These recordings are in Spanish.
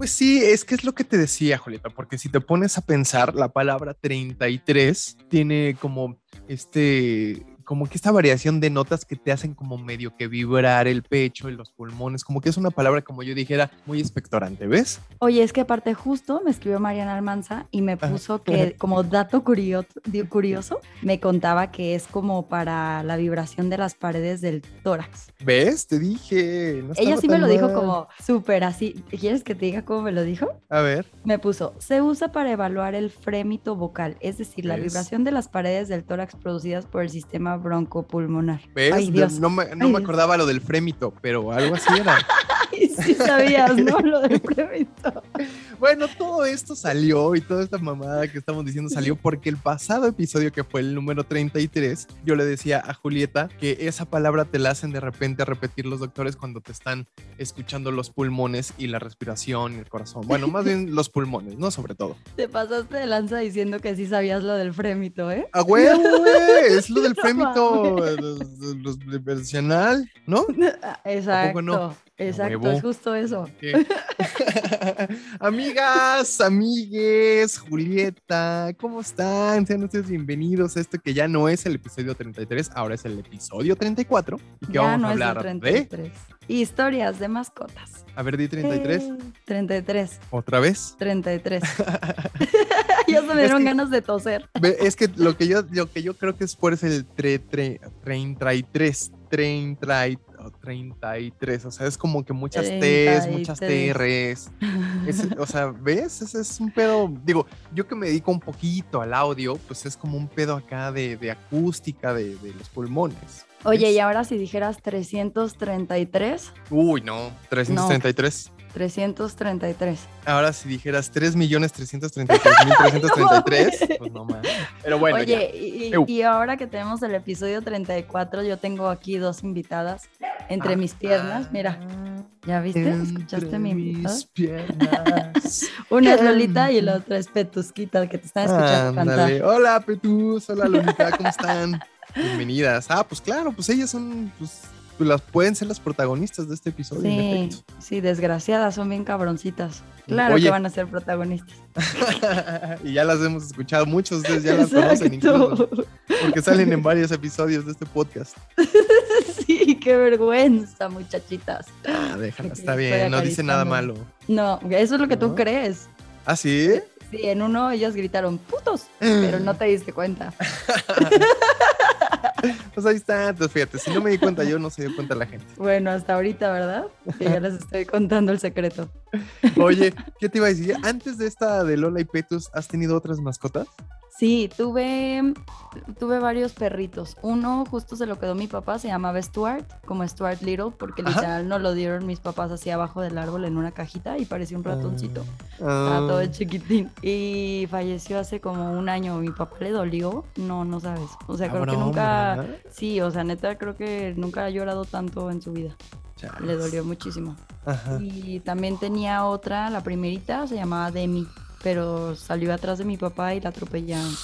Pues sí, es que es lo que te decía, Julieta, porque si te pones a pensar, la palabra 33 tiene como este como que esta variación de notas que te hacen como medio que vibrar el pecho y los pulmones, como que es una palabra, como yo dijera, muy expectorante, ¿ves? Oye, es que aparte justo me escribió Mariana Almanza y me puso que como dato curioso, curioso, me contaba que es como para la vibración de las paredes del tórax. ¿Ves? Te dije. Ella sí me lo dijo como súper así. ¿Quieres que te diga cómo me lo dijo? A ver. Me puso, se usa para evaluar el frémito vocal, es decir, la vibración de las paredes del tórax producidas por el sistema broncopulmonar. ¿Ves? Ay, Dios. No, me, no me acordaba lo del frémito, pero algo así era. sí sabías, ¿no? Lo del frémito. Bueno, todo esto salió y toda esta mamada que estamos diciendo salió porque el pasado episodio, que fue el número 33, yo le decía a Julieta que esa palabra te la hacen de repente repetir los doctores cuando te están escuchando los pulmones y la respiración y el corazón. Bueno, más bien los pulmones, ¿no? Sobre todo. Te pasaste de lanza diciendo que sí sabías lo del frémito, ¿eh? ¡A huevo, güey! Es lo del frémito profesional, ¿no? Exacto. No? Exacto, es justo eso. Amigas, amigues, Julieta, ¿cómo están? Sean ustedes bienvenidos a esto que ya no es el episodio 33, ahora es el episodio 34. ¿Y que vamos a hablar 33. de? Historias de mascotas. A ver, di 33. 33. Eh, ¿Otra vez? 33. ya se me dieron ganas de toser. Es que lo que yo, lo que yo creo que es por ese el 33. 33. 33, o sea, es como que muchas T's, muchas TRs. o sea, ¿ves? Ese es un pedo, digo, yo que me dedico un poquito al audio, pues es como un pedo acá de, acústica de, los pulmones. Oye, y ahora si dijeras 333. Uy, no, 333. 333. Ahora, si dijeras 3.333.333, pues no más. Pero bueno. Oye, y, y, ahora que tenemos el episodio 34, yo tengo aquí dos invitadas entre mis piernas. Mira, ¿ya viste? ¿Escuchaste mi invitada? Mis piernas. Una es Lolita y la otra es Petusquita, que te están escuchando cantar. Hola, Petus. Hola, Lolita. ¿Cómo están? Bienvenidas. Ah, pues claro, pues ellas son. Pues, las pueden ser las protagonistas de este episodio. Sí, sí, desgraciadas, son bien cabroncitas. Claro que van a ser protagonistas. y ya las hemos escuchado, muchos de ustedes ya las conocen incluso, porque salen en varios episodios de este podcast. sí, qué vergüenza, muchachitas. Ah, déjala, está bien, no dice nada malo. No, eso es lo que tú crees. ¿Ah, sí? Sí, en uno ellas gritaron putos, pero no te diste cuenta. pues ahí está, entonces fíjate, si no me di cuenta yo, no se dio cuenta la gente. Bueno, hasta ahorita, ¿verdad? Que ya les estoy contando el secreto. Oye, ¿qué te iba a decir? Antes de esta de Lola y Petus, ¿has tenido otras mascotas? Sí, tuve, tuve varios perritos. Uno justo se lo quedó mi papá, se llamaba Stuart, como Stuart Little, porque literal no lo dieron mis papás así abajo del árbol en una cajita y parecía un ratoncito. Estaba todo ah. chiquitín. Y falleció hace como un año. Mi papá le dolió, no, no sabes. O sea, creo que nunca, sí, o sea, neta, creo que nunca ha llorado tanto en su vida. Le dolió muchísimo. Y también tenía otra, la primerita, se llamaba Demi pero salió atrás de mi papá y la atropellaron.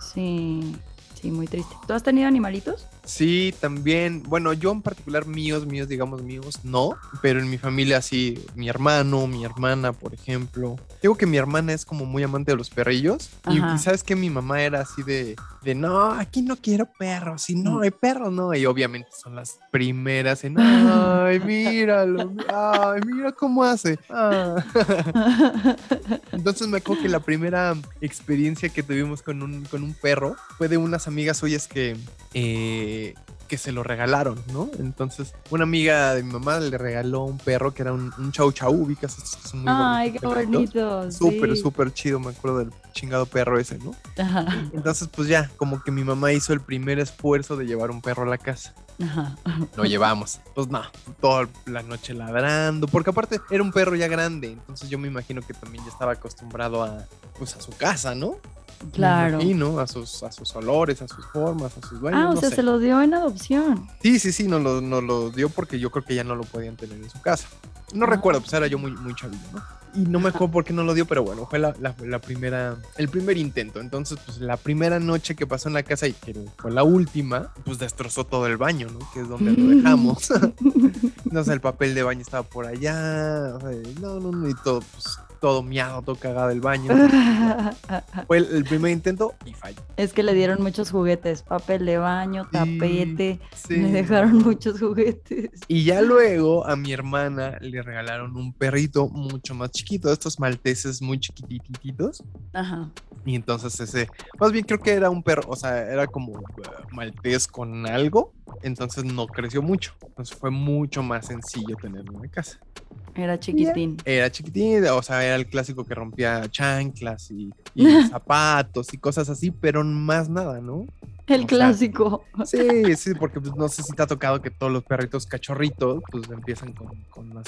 Sí, sí, muy triste. ¿Tú has tenido animalitos? Sí, también. Bueno, yo en particular míos, míos, digamos míos, no. Pero en mi familia sí, mi hermano, mi hermana, por ejemplo. Digo que mi hermana es como muy amante de los perrillos. Y, sabes que mi mamá era así de, de, no, aquí no quiero perros. Si no hay perros, no. Y obviamente son las primeras en, ay, míralo, ay, mira cómo hace. Ah. Entonces me acuerdo que la primera experiencia que tuvimos con un, con un perro fue de unas amigas suyas que... Eh, que se lo regalaron, ¿no? Entonces, una amiga de mi mamá le regaló un perro que era un, un chau chau, ubicas estos que son muy Ay, qué bonito. Súper, súper chido, me acuerdo del chingado perro ese, ¿no? Ajá. Entonces, pues ya, como que mi mamá hizo el primer esfuerzo de llevar un perro a la casa. Ajá. Lo llevamos. Pues no, toda la noche ladrando, porque aparte era un perro ya grande, entonces yo me imagino que también ya estaba acostumbrado a, pues a su casa, ¿no? Claro. Y no, a sus, a sus olores, a sus formas, a sus dueños. Ah, o sea, se lo dio en adopción. Sí, sí, sí, nos lo, lo dio porque yo creo que ya no lo podían tener en su casa. No ah. recuerdo, pues era yo muy, muy chavillo, ¿no? y no me acuerdo por qué no lo dio, pero bueno, fue la, la, primera, el primer intento. Entonces, pues la primera noche que pasó en la casa y que fue la última, pues destrozó todo el baño, ¿no? Que es donde lo dejamos. Entonces el papel de baño estaba por allá, no, no, no, y todo, pues todo miado, todo cagado el baño. Fue el, primer intento y falló. Es que le dieron muchos juguetes, papel de baño, tapete, le dejaron muchos juguetes. Y ya luego a mi hermana le regalaron un perrito mucho más chiquito, estos malteses muy chiquititos. Ajá. Y entonces ese, más bien creo que era un perro, o sea, era como uh, maltés con algo, entonces no creció mucho. Entonces fue mucho más sencillo tenerlo en casa. Era chiquitín. Era chiquitín, o sea, era el clásico que rompía chanclas y, zapatos y cosas así, pero más nada, ¿no? El clásico. sí, sí, porque pues, no sé si te ha tocado que todos los perritos cachorritos pues empiezan con,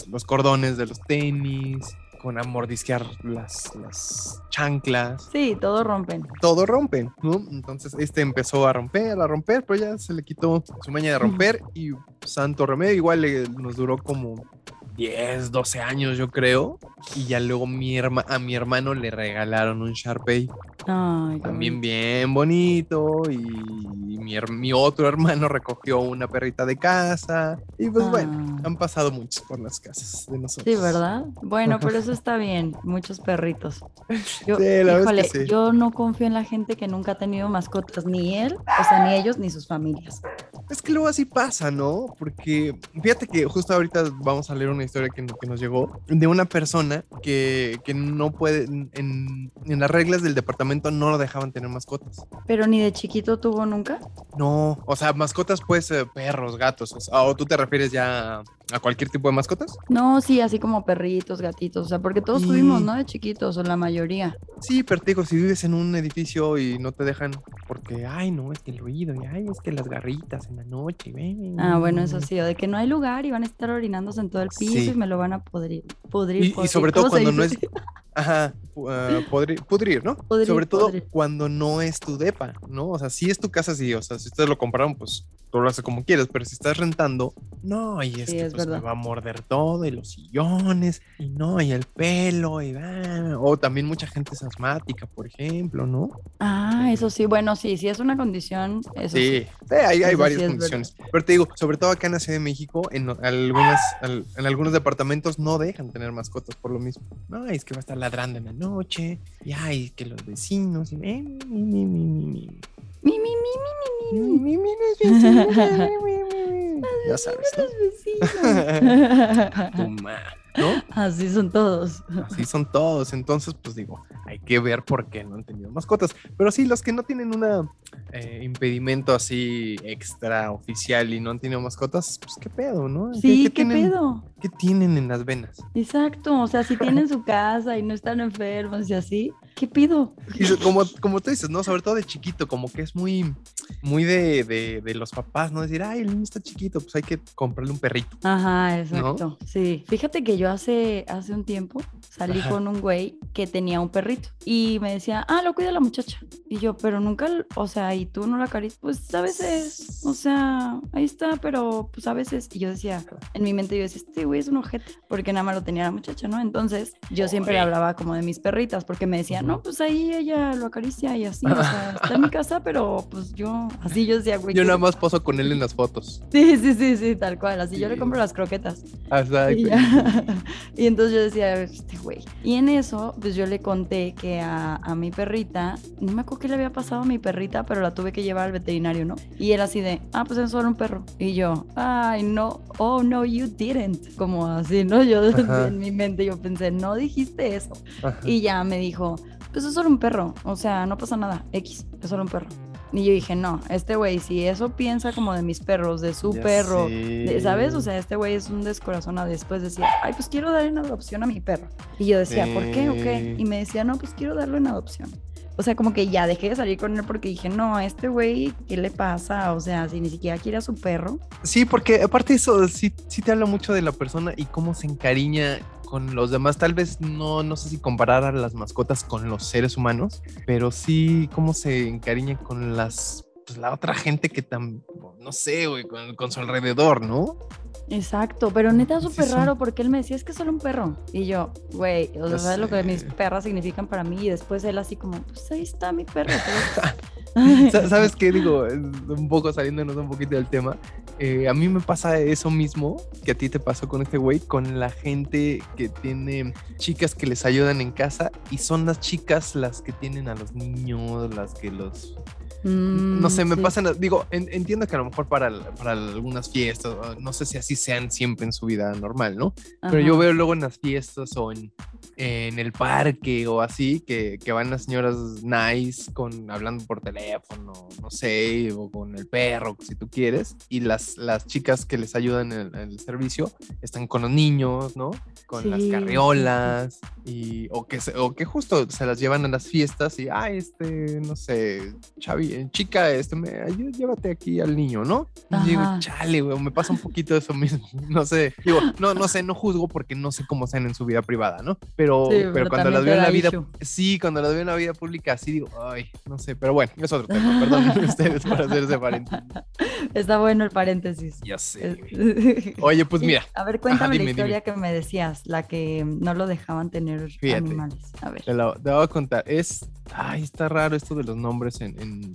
los cordones de los tenis, con a mordisquear las, las chanclas. Sí, todo rompen. Todo rompen, ¿no? Entonces este empezó a romper, a romper, pero ya se le quitó su maña de romper y santo remedio, igual nos duró como 10, 12 años, yo creo. Y ya luego mi a mi hermano le regalaron un Sharpei. También bien bonito. Y mi, mi, otro hermano recogió una perrita de casa. Y pues bueno, ah. han pasado muchos por las casas de nosotros. Sí, ¿verdad? Bueno, pero eso está bien. Muchos perritos. Yo, híjole, yo no confío en la gente que nunca ha tenido mascotas, ni él, o sea, ni ellos, ni sus familias. Es que luego así pasa, ¿no? Porque fíjate que justo ahorita vamos a leer una historia que, que nos llegó de una persona que, que no puede, en, en, las reglas del departamento no lo dejaban tener mascotas. ¿Pero ni de chiquito tuvo nunca? No, o sea, mascotas pues perros, gatos, o, tú te refieres ya a cualquier tipo de mascotas? No, sí, así como perritos, gatitos, o sea, porque todos tuvimos, ¿no? De chiquitos, o la mayoría. Sí, pero te digo, si vives en un edificio y no te dejan porque, ay, no, es que el ruido, y ay, es que las garritas en la noche, ven. Ah, bueno, eso sí, o de que no hay lugar y van a estar orinándose en todo el piso y me lo van a podrir. podrir, y, sobre todo cuando no es... Ajá, uh, pudrir, ¿no? Sobre todo cuando no es tu depa, ¿no? O sea, si es tu casa, sí, o sea, si ustedes lo compraron, pues tú lo haces como quieres, pero si estás rentando, no, y es que pues, me va a morder todo, y los sillones, y no, y el pelo, y va. O también mucha gente es asmática, por ejemplo, ¿no? Ah, eso sí, bueno, sí, sí es una condición. Eso sí, sí. hay, hay varias condiciones. Pero te digo, sobre todo acá en la Ciudad de México, en, algunas, en algunos departamentos no dejan tener mascotas por lo mismo. No, es que va a estar ladrando en la noche, y ay, que los vecinos, y mi, mi, mi, mi, mi. Mi, mi, mi, mi, mi, mi, mi, mi, Ya sabes, ¿no? Así son todos. Así son todos. Entonces, pues digo, hay que ver por qué no han tenido mascotas. Pero sí, los que no tienen un eh, impedimento así extra oficial y no han tenido mascotas, pues qué pedo, ¿no? Sí, ¿qué, pedo? ¿Qué tienen en las venas? Exacto. O sea, si tienen su casa y no están enfermos y así, ¿qué pido? como, como tú dices, ¿no? Sobre todo de chiquito, como que es muy, muy de, de, los papás, ¿no? Decir, ay, el niño está chiquito, pues hay que comprarle un perrito. Ajá, exacto. Sí. Fíjate que yo hace, hace un tiempo salí con un güey que tenía un perrito y me decía, ah, lo cuida la muchacha. Y yo, pero nunca, o sea, y tú no la acaricias, pues a veces, o sea, ahí está, pero pues a veces. Y yo decía, en mi mente yo decía, este güey es un ojete, porque nada más lo tenía la muchacha, ¿no? Entonces yo siempre hablaba como de mis perritas, porque me decían, no, pues ahí ella lo acaricia y así, o sea, está en mi casa, pero pues yo, así yo decía, güey. Yo nada más poso con él en las fotos. Sí, sí, sí, sí, tal cual, así yo le compro las croquetas. Exacto. Y, y, entonces yo decía, este güey. Y en eso, pues yo le conté que a, a, mi perrita, no me acuerdo qué le había pasado a mi perrita, pero la tuve que llevar al veterinario, ¿no? Y él así de, ah, pues es solo un perro. Y yo, ay, no, oh, no, you didn't. Como así, ¿no? Yo en mi mente yo pensé, no dijiste eso. Y ya me dijo, pues es solo un perro, o sea, no pasa nada, X, es solo un perro. Y yo dije, no, este güey, si eso piensa como de mis perros, de su perro, ¿sabes? O sea, este güey es un descorazonado. Después decía, ay, pues quiero darle una adopción a mi perro. Y yo decía, ¿por qué o qué? Y me decía, no, pues quiero darle una adopción. O sea, como que ya dejé de salir con él porque dije, no, a este güey, ¿qué le pasa? O sea, si ni siquiera quiere a su perro. Sí, porque aparte eso sí, sí te habla mucho de la persona y cómo se encariña con los demás. Tal vez no, no sé si comparar a las mascotas con los seres humanos, pero sí cómo se encariña con las pues, la otra gente que tan, no sé, güey, con, su alrededor, ¿no? Exacto, pero neta súper raro porque él me decía, es que es solo un perro. Y yo, güey, o sea, ¿sabes lo que mis perras significan para mí? Y después él así como, pues ahí está mi perro. ¿Sabes qué? Digo, un poco saliéndonos un poquito del tema. Eh, a mí me pasa eso mismo que a ti te pasó con este güey, con la gente que tiene chicas que les ayudan en casa y son las chicas las que tienen a los niños, las que los no sé, mm, me pasan, digo, entiendo que a lo mejor para, para algunas fiestas, no sé si así sean siempre en su vida normal, ¿no? Pero yo veo luego en las fiestas o en, en el parque o así, que, que, van las señoras nice con, hablando por teléfono, no sé, o con el perro, si tú quieres, y las, las chicas que les ayudan en el, servicio están con los niños, ¿no? Con las carriolas, y, o, que, o que justo se las llevan a las fiestas y, ay, este, no sé, Chavi, chica, este, me, llévate aquí al niño, ¿no? Y digo, chale, güey, me pasa un poquito eso mismo. No sé, digo, no, no sé, no juzgo porque no sé cómo sean en su vida privada, ¿no? Pero, pero, cuando las veo en la vida, sí, cuando las veo en la vida pública, sí digo, ay, no sé, pero bueno, es otro tema, perdón ustedes por hacer ese paréntesis. Está bueno el paréntesis. Ya sé. Oye, pues mira. A ver, cuéntame la historia que me decías, la que no lo dejaban tener animales. A ver. Te, la, voy a contar. Es, ay, está raro esto de los nombres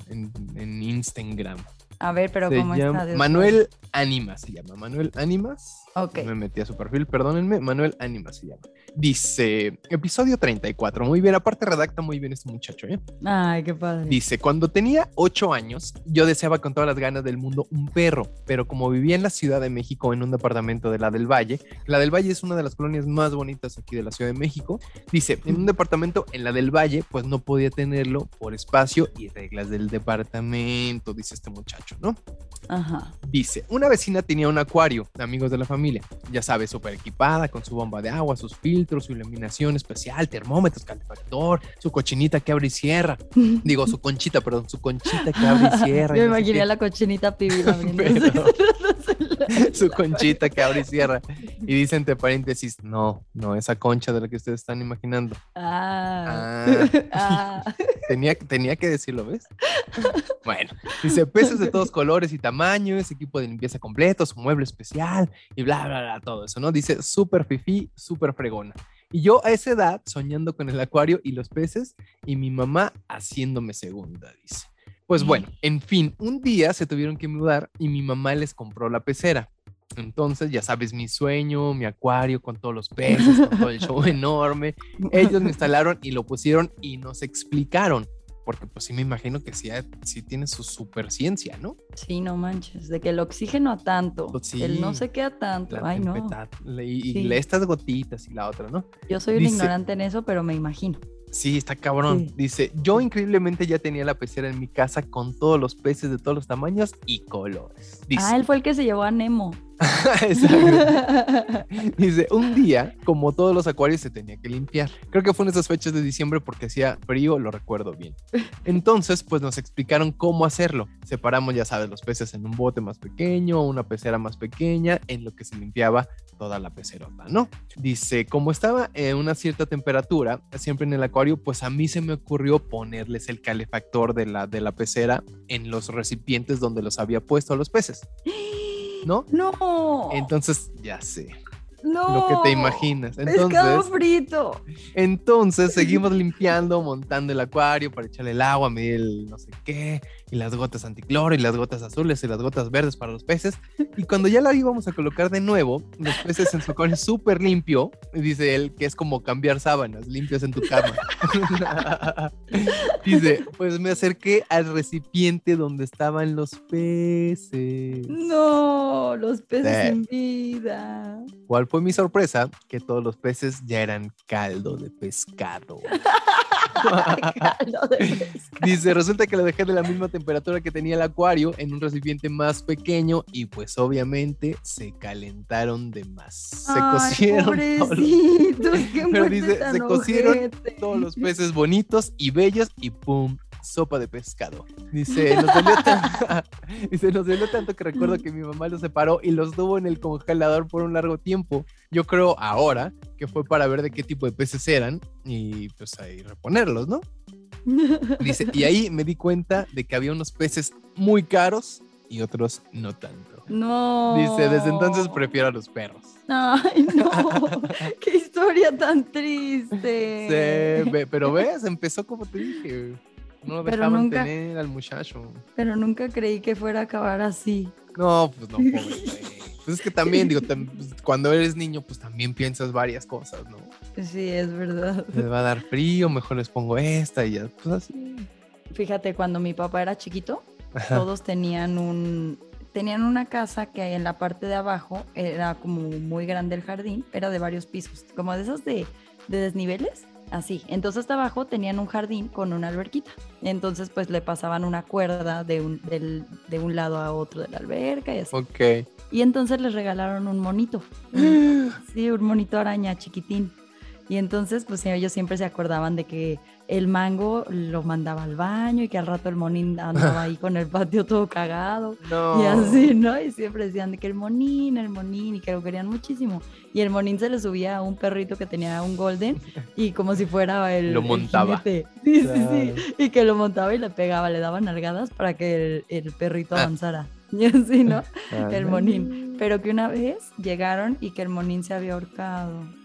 en, en, Instagram. A ver, pero ¿cómo está? Manuel Anima se llama. Manuel Animas. Ok. Me metí a su perfil, perdónenme. Manuel Anima se llama. Dice, episodio 34. Muy bien, aparte redacta muy bien este muchacho, ¿eh? Ay, qué padre. Dice, cuando tenía 8 años, yo deseaba con todas las ganas del mundo un perro, pero como vivía en la Ciudad de México en un departamento de la del Valle, la del Valle es una de las colonias más bonitas aquí de la Ciudad de México, dice, en un departamento en la del Valle, pues no podía tenerlo por espacio y reglas del departamento, dice este muchacho, ¿no? Ajá. Dice, una vecina tenía un acuario, amigos de la familia, ya sabes, súper equipada, con su bomba de agua, sus filtros, su iluminación especial, termómetros, calefactor, su cochinita que abre y cierra. Digo, su conchita, perdón, su conchita que abre y cierra. Yo me imaginé la cochinita pibi su conchita que abre y cierra. Y dice entre paréntesis, no, no, esa concha de la que ustedes están imaginando. Ah. ah. ah. Tenía, tenía que decirlo, ¿ves? Bueno, dice peces de todos colores y tamaños, equipo de limpieza completo, su mueble especial y bla, bla, bla, todo eso, ¿no? Dice súper fifí, súper fregona. Y yo a esa edad soñando con el acuario y los peces y mi mamá haciéndome segunda, dice. Pues bueno, en fin, un día se tuvieron que mudar y mi mamá les compró la pecera. Entonces, ya sabes, mi sueño, mi acuario con todos los peces, con todo el show enorme. Ellos me instalaron y lo pusieron y nos explicaron. Porque pues sí me imagino que sí, sí tiene su super ciencia, ¿no? Sí, no manches, de que el oxígeno a tanto, pues el no se queda tanto, ay no. Y, estas gotitas y la otra, ¿no? Yo soy un ignorante en eso, pero me imagino. Sí, está cabrón. Dice, yo increíblemente ya tenía la pecera en mi casa con todos los peces de todos los tamaños y colores. ah, él fue el que se llevó a Nemo. Dice, un día, como todos los acuarios, se tenía que limpiar. Creo que fue en esas fechas de diciembre porque hacía frío, lo recuerdo bien. Entonces, pues nos explicaron cómo hacerlo. Separamos, ya sabes, los peces en un bote más pequeño, una pecera más pequeña, en lo que se limpiaba toda la pecerota, ¿no? Dice, como estaba en una cierta temperatura, siempre en el acuario, pues a mí se me ocurrió ponerles el calefactor de la, de la pecera en los recipientes donde los había puesto a los peces. ¿No? No. Entonces, ya sé. No. Lo que te imaginas. Entonces, pescado frito. Entonces seguimos limpiando, montando el acuario para echarle el agua, medir el no sé qué, y las gotas anticloro, y las gotas azules, y las gotas verdes para los peces. Y cuando ya la íbamos a colocar de nuevo, los peces en su acuario súper limpio, dice él que es como cambiar sábanas limpias en tu cama. dice, pues me acerqué al recipiente donde estaban los peces. No, los peces sin vida. ¿Cuál fue mi sorpresa? Que todos los peces ya eran caldo de pescado. caldo de pescado. Dice, resulta que lo dejé de la misma temperatura que tenía el acuario en un recipiente más pequeño y pues obviamente se calentaron de más. Se cocieron todos Pero dice, se cocieron todos los peces bonitos y bellos y pum, sopa de pescado. Dice, nos dolió, Dice, nos dolió tanto que recuerdo que mi mamá los separó y los tuvo en el congelador por un largo tiempo. Yo creo ahora que fue para ver de qué tipo de peces eran y pues ahí reponerlos, ¿no? Dice, y ahí me di cuenta de que había unos peces muy caros y otros no tanto. No. Dice, desde entonces prefiero a los perros. Ay, no. Qué historia tan triste. Sí, pero ves, empezó como te dije. No lo dejaban tener al muchacho. Pero nunca creí que fuera a acabar así. No, pues no, pobre Pues es que también, digo, pues, cuando eres niño, pues también piensas varias cosas, ¿no? Sí, es verdad. Me va a dar frío, mejor les pongo esta y ya, pues así. Fíjate, cuando mi papá era chiquito, todos tenían un, tenían una casa que en la parte de abajo era como muy grande el jardín, era de varios pisos, como de esos de, de desniveles, así. Entonces hasta abajo tenían un jardín con una alberquita. Entonces pues le pasaban una cuerda de un, de un lado a otro de la alberca y así. Ok. Y entonces les regalaron un monito. sí, un monito araña chiquitín. Y entonces, pues ellos siempre se acordaban de que el mango lo mandaba al baño y que al rato el monín andaba ahí con el patio todo cagado. Y así, ¿no? Y siempre decían de que el monín, el monín, y que lo querían muchísimo. Y el monín se le subía a un perrito que tenía un golden y como si fuera el. Lo montaba. sí, sí, sí. Y que lo montaba y le pegaba, le daba nalgadas para que el, perrito ah. avanzara. Y así, ¿no? el monín. Pero que una vez llegaron y que el monín se había ahorcado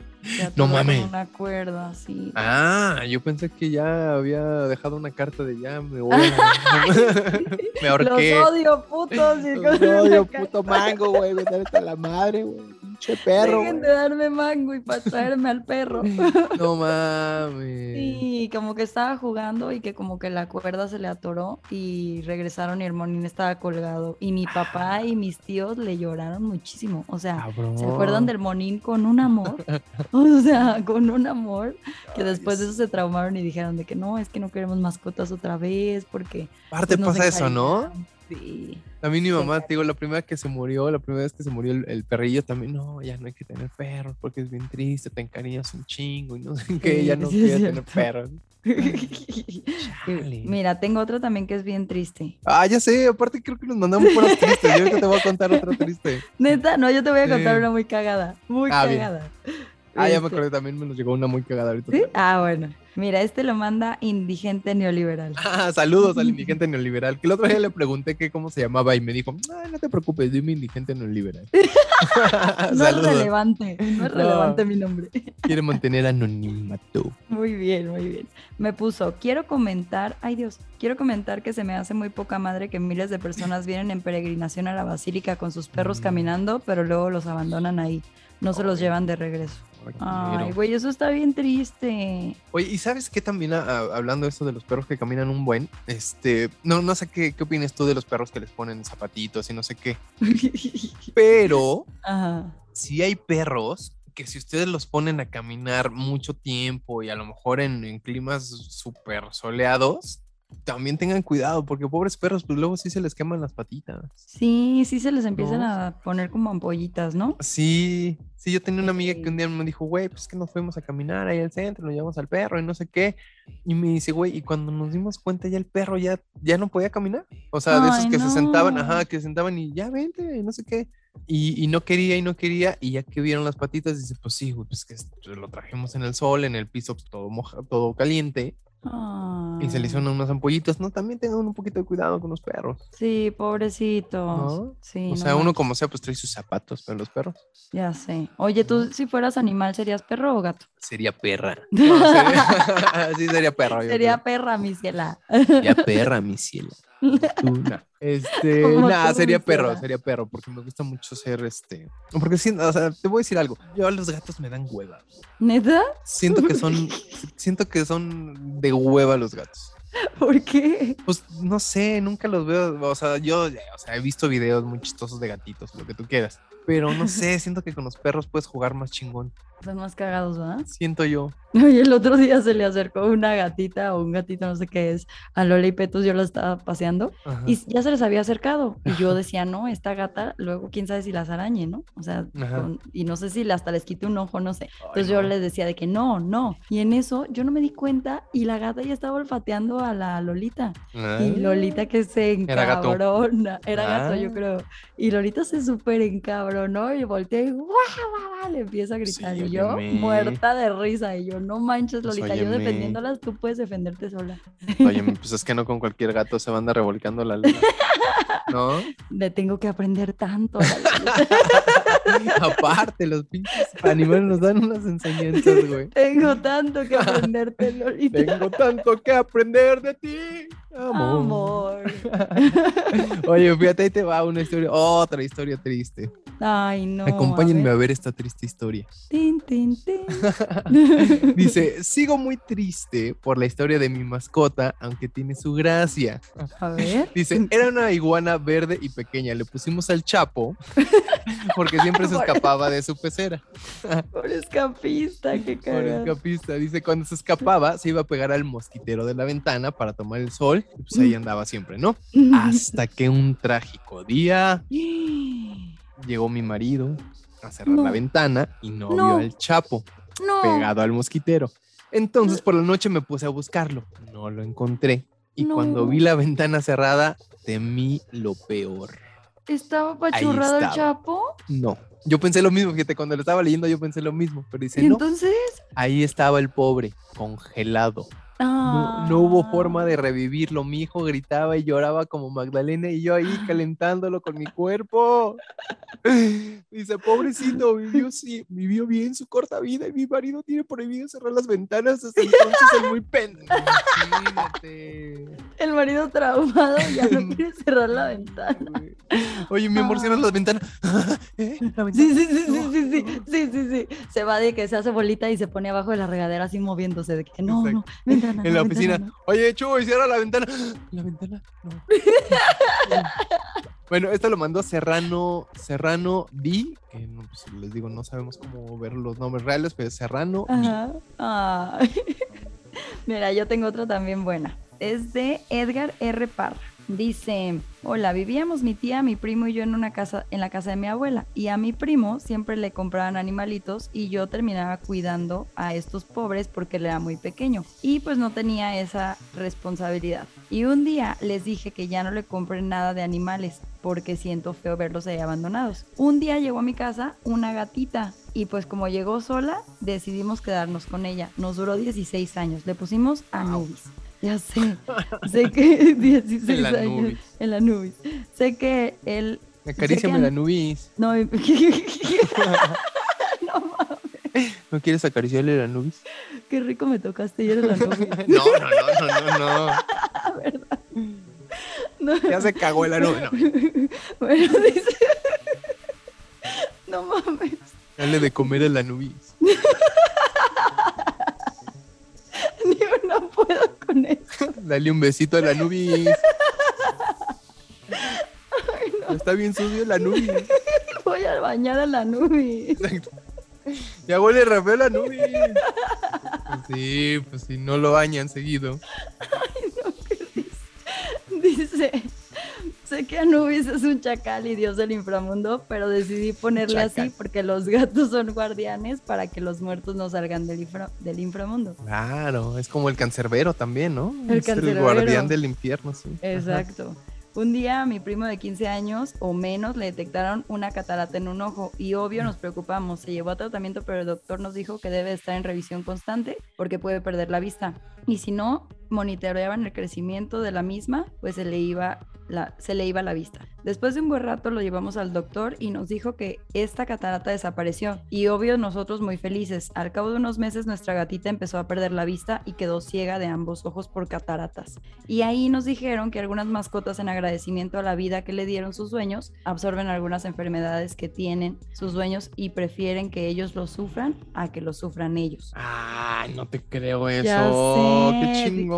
no mames. Una cuerda, sí. Ah, yo pensé que ya había dejado una carta de ya me voy. me ahorqué. Los odio, putos. Los odio, puto mango, güey. Me a la madre, güey. Che perro. Dejen de darme mango y para traerme al perro. No mames. Sí, como que estaba jugando y que como que la cuerda se le atoró y regresaron y el monín estaba colgado. Y mi papá y mis tíos le lloraron muchísimo. O sea, ¿se acuerdan del monín con un amor? O sea, con un amor que después de eso se traumaron y dijeron de que no, es que no queremos mascotas otra vez porque... Aparte pues, pasa eso, ¿no? Sí. A mí mi mamá, te digo, la primera que se murió, la primera vez que se murió el, perrillo también, no, ya no hay que tener perros porque es bien triste, te encariñas un chingo y no sé qué, ya no quiere tener perros. Mira, tengo otra también que es bien triste. Ah, ya sé, aparte creo que nos mandamos por tristes. Yo te voy a contar otra triste. Neta, no, yo te voy a contar una muy cagada, muy ah, cagada. Ah, ya me este acordé, también me nos llegó una muy cagada ahorita. ¿Sí? Ah, bueno. Mira, este lo manda Indigente Neoliberal. Ah, saludos al Indigente Neoliberal. Que el otro día le pregunté que cómo se llamaba y me dijo, no te preocupes, dime Indigente Neoliberal. no es relevante, no es relevante mi nombre. Quiere mantener anonimato. Muy bien, muy bien. Me puso, quiero comentar, ay Dios, quiero comentar que se me hace muy poca madre que miles de personas vienen en peregrinación a la basílica con sus perros mm. caminando, pero luego los abandonan ahí. No se los llevan de regreso. Ay, güey, eso está bien triste. Oye, ¿y sabes qué también, hablando de esto de los perros que caminan un buen, este, no, no sé qué, qué opinas tú de los perros que les ponen zapatitos y no sé qué. Pero, si hay perros que si ustedes los ponen a caminar mucho tiempo y a lo mejor en, en climas súper soleados, también tengan cuidado, porque pobres perros, pues luego sí se les queman las patitas. Sí, sí se les empiezan a poner como ampollitas, ¿no? Sí, sí, yo tenía una amiga que un día me dijo, güey, pues que nos fuimos a caminar ahí al centro, nos llevamos al perro y no sé qué. Y me dice, güey, y cuando nos dimos cuenta ya el perro ya, ya no podía caminar. O sea, de esos que se sentaban, ajá, que se sentaban y ya vente, no sé qué. Y, y, no quería y no quería, y ya que vieron las patitas, dice, pues sí, güey, pues que lo trajimos en el sol, en el piso pues, todo moja, todo caliente, y se le hicieron unas ampollitas, ¿no? También tengan un poquito de cuidado con los perros. Sí, pobrecitos. Sí, o sea, uno como sea, pues trae sus zapatos, pero los perros. Ya sé. Oye, tú si fueras animal, ¿serías perro o gato? Sería perra. sí, sería perro. Sería perra, mi ciela. Sería perra, mi ciela. Este, nada, sería perro, sería perro, porque me gusta mucho ser este. Porque o sea, te voy a decir algo. Yo a los gatos me dan hueva. ¿Neta? Siento que son, siento que son de hueva los gatos. ¿Por qué? Pues no sé, nunca los veo. O sea, yo o sea, he visto videos muy chistosos de gatitos, lo que tú quieras. Pero no sé, siento que con los perros puedes jugar más chingón. Son más cagados, ¿verdad? Siento yo. Y el otro día se le acercó una gatita o un gatito, no sé qué es, a Lola y Petus, yo la estaba paseando y ya se les había acercado. Y yo decía, no, esta gata, luego quién sabe si las arañe, ¿no? O sea, y no sé si hasta les quite un ojo, no sé. Entonces yo les decía de que no, no. Y en eso yo no me di cuenta y la gata ya estaba olfateando a la Lolita. Y Lolita que se encabrona. Era gato, yo ah. creo. Y Lolita se súper encabronó y volteó y ¡guau, guau, le empieza a gritar. Y yo muerta de risa. Y yo, no manches, pues Lolita, yo defendiéndolas, tú puedes defenderte sola. Oye, pues es que no con cualquier gato se va a andar revolcando la luna. ¿No? Le tengo que aprender tanto. Aparte, los pinches animales nos dan unas enseñanzas, güey. Tengo tanto que aprenderte, Lolita. Tengo tanto que aprender de ti. Amor. Oye, fíjate, ahí te va una historia, otra historia triste. Ay, no. Acompáñenme a ver, esta triste historia. Tin, tin, tin. Dice, sigo muy triste por la historia de mi mascota, aunque tiene su gracia. A ver. Dice, era una iguana verde y pequeña. Le pusimos al chapo porque siempre se escapaba de su pecera. Por escapista, qué cara. Por escapista. Dice, cuando se escapaba, se iba a pegar al mosquitero de la ventana para tomar el sol pues ahí andaba siempre, ¿no? Hasta que un trágico día llegó mi marido a cerrar la ventana y no, vio al Chapo pegado al mosquitero. Entonces por la noche me puse a buscarlo, no lo encontré y cuando vi la ventana cerrada temí lo peor. ¿Estaba pachurrado el Chapo? No. Yo pensé lo mismo, fíjate, cuando lo estaba leyendo yo pensé lo mismo, pero dice, ¿Y entonces? Ahí estaba el pobre, congelado, no, hubo forma de revivirlo. Mi hijo gritaba y lloraba como Magdalena y yo ahí calentándolo con mi cuerpo. Dice, pobrecito, vivió, sí, vivió bien su corta vida y mi marido tiene prohibido cerrar las ventanas desde entonces es muy pendejo. El marido traumado ya no quiere cerrar la ventana. Oye, mi amor, cierra las ventanas. ¿Eh? Sí, sí, sí, sí, sí, sí, sí, sí, sí. Se va de que se hace bolita y se pone abajo de la regadera así moviéndose de que no, no, en la, oficina. Oye, Chuy, cierra la ventana. La ventana, no. bueno, esto lo mandó Serrano, Serrano D, que pues, les digo, no sabemos cómo ver los nombres reales, pero Serrano Mira, yo tengo otra también buena. Es de Edgar R. Parra. Dice, hola, vivíamos mi tía, mi primo y yo en una casa, en la casa de mi abuela. Y a mi primo siempre le compraban animalitos y yo terminaba cuidando a estos pobres porque él era muy pequeño. Y pues no tenía esa responsabilidad. Y un día les dije que ya no le compren nada de animales porque siento feo verlos ahí abandonados. Un día llegó a mi casa una gatita y pues como llegó sola, decidimos quedarnos con ella. Nos duró 16 años. Le pusimos Anubis. Ya sé. sé que 16 en la años en la nubis. Sé que él. Acaríciame la nubis. No, no mames. ¿No quieres acariciarle la nubis? Qué rico me tocaste y eres la nubis. no, no, no, no, no, no. ¿Verdad? No. Ya se cagó el nubis. No. Bueno, dice. No mames. Dale de comer a la nubis. Ni no puedo con eso. Dale un besito a la nubis. Está bien sucio la nubis. Voy a bañar a la nubis. Ya huele Rafael la nubis. Pues sí, pues si no lo bañan seguido. Que Anubis es un chacal y dios del inframundo, pero decidí ponerle así porque los gatos son guardianes para que los muertos no salgan del, del inframundo. Claro, es como el cancerbero también, ¿no? El es el guardián del infierno, sí. Exacto. Un día a mi primo de 15 años o menos le detectaron una catarata en un ojo y obvio nos preocupamos. Se llevó a tratamiento, pero el doctor nos dijo que debe estar en revisión constante porque puede perder la vista. Y si no monitoreaban el crecimiento de la misma, pues se le iba la, se le iba la vista. Después de un buen rato lo llevamos al doctor y nos dijo que esta catarata desapareció. Y obvio nosotros muy felices. Al cabo de unos meses nuestra gatita empezó a perder la vista y quedó ciega de ambos ojos por cataratas. Y ahí nos dijeron que algunas mascotas en agradecimiento a la vida que le dieron sus dueños absorben algunas enfermedades que tienen sus dueños y prefieren que ellos lo sufran a que lo sufran ellos. Ay, no te creo eso. Qué chingón.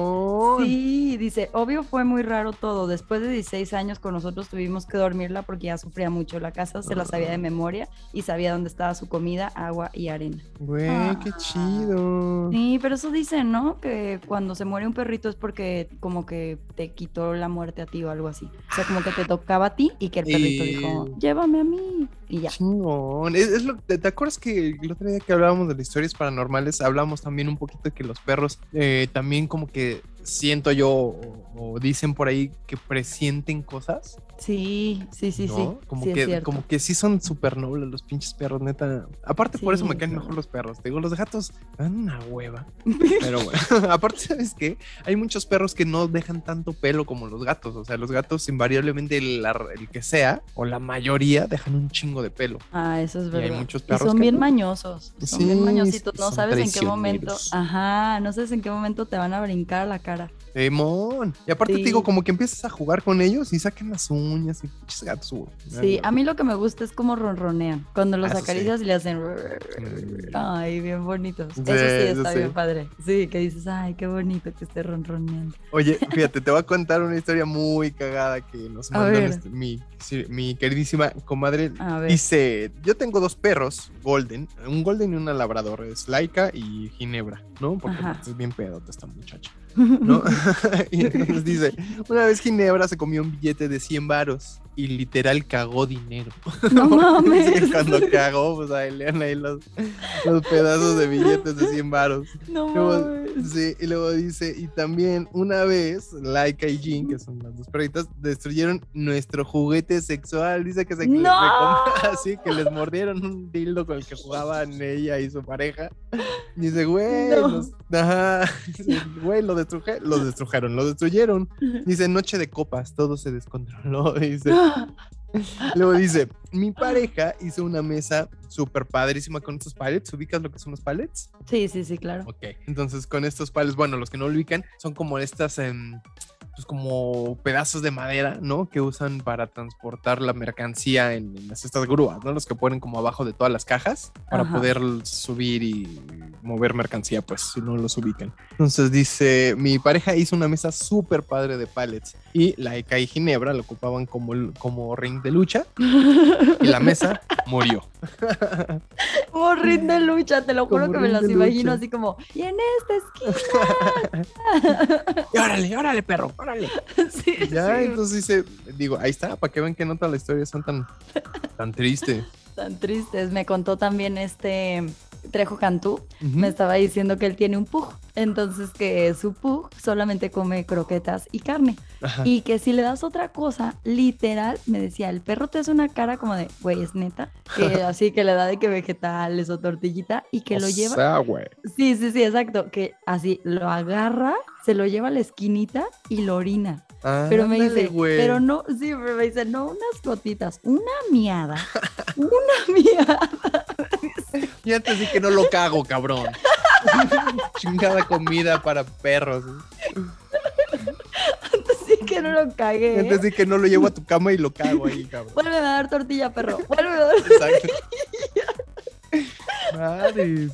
Sí, dice, obvio fue muy raro todo. Después de 16 años con nosotros tuvimos que dormirla porque ya sufría mucho. La casa se la sabía de memoria y sabía dónde estaba su comida, agua y arena. Güey, qué chido. Sí, pero eso dicen, ¿no? Que cuando se muere un perrito es porque como que te quitó la muerte a ti o algo así. O sea, como que te tocaba a ti y que el perrito dijo, llévame a mí y ya. Chingón. Es, lo, ¿te, acuerdas que el otro día que hablábamos de las historias paranormales, hablamos también un poquito de que los perros eh, también como que siento yo o, dicen por ahí que presienten cosas. Sí, sí, sí, sí. Como, sí, que, como que sí son súper nobles los pinches perros, neta. Aparte, por eso me caen mejor los perros. Te digo, los gatos dan una hueva. Pero bueno, aparte, ¿sabes qué? Hay muchos perros que no dejan tanto pelo como los gatos. O sea, los gatos, invariablemente, el, el que sea, o la mayoría, dejan un chingo de pelo. Ah, eso es verdad. Y hay muchos perros. son bien mañosos. Son bien mañositos. No sabes en qué momento. Ajá, no sabes en qué momento te van a brincar a la cara. Y aparte te digo, como que empiezas a jugar con ellos y sacan las uñas y pinches gatos. Sí, a mí lo que me gusta es como ronronean. Cuando los ah, acaricias y le hacen. Ay, bien bonitos. eso sí está bien padre. Sí, que dices, ay, qué bonito que esté ronroneando. Oye, fíjate, te voy a contar una historia muy cagada que nos mandó este, mi, mi, queridísima comadre. Dice: Yo tengo dos perros, Golden, un Golden y una Labrador, es Laika y Ginebra, ¿no? Porque es bien pedota esta muchacha. ¿No? y entonces dice, una vez Ginebra se comió un billete de 100 varos y literal cagó dinero. No mames. cuando cagó, pues ahí lean ahí los, los, pedazos de billetes de 100 varos. No mames. Sí, y luego dice, y también una vez Laika y Jean, que son las dos perritas, destruyeron nuestro juguete sexual. Dice que se no. así, que les mordieron un dildo con el que jugaban ella y su pareja. dice, güey, ajá, güey, lo, destruje, lo destrujeron, lo destruyeron. Dice, noche de copas, todo se descontroló. Dice, Luego dice, mi pareja hizo una mesa súper padrísima con estos pallets. ¿Ubicas lo que son los pallets? Sí, sí, sí, claro. Ok, entonces con estos pallets, bueno, los que no lo ubican, son como estas... Em, pues como pedazos de madera, ¿no? Que usan para transportar la mercancía en, estas grúas, ¿no? Los que ponen como abajo de todas las cajas para poder subir y mover mercancía, pues, si no los ubican. Entonces dice, mi pareja hizo una mesa súper padre de pallets y la ECA y Ginebra la ocupaban como, como ring de lucha y la mesa murió. como de lucha, te lo juro que me las imagino así como, y en esta esquina. y órale, órale, perro, ya, entonces dice, digo, ahí está, para que vean que no todas las historias son tan, tan tristes. Tan tristes. Me contó también este Trejo Cantú, me estaba diciendo que él tiene un pug, entonces que su pug solamente come croquetas y carne. Y que si le das otra cosa, literal, me decía, el perro te hace una cara como de, güey, es neta, que así que le da de que vegetales o tortillita y que lo lleva. Sea, güey. Sí, sí, sí, exacto, que así lo agarra se lo lleva a la esquinita y lo orina. pero me dice, pero no, sí, pero me dice, no unas gotitas, una miada, una miada. Y antes sí que no lo cago, cabrón. Chingada comida para perros. Antes sí que no lo cagué. Antes sí que no lo llevo a tu cama y lo cago ahí, cabrón. Vuelve a dar tortilla, perro. Vuelve a dar tortilla. Madre,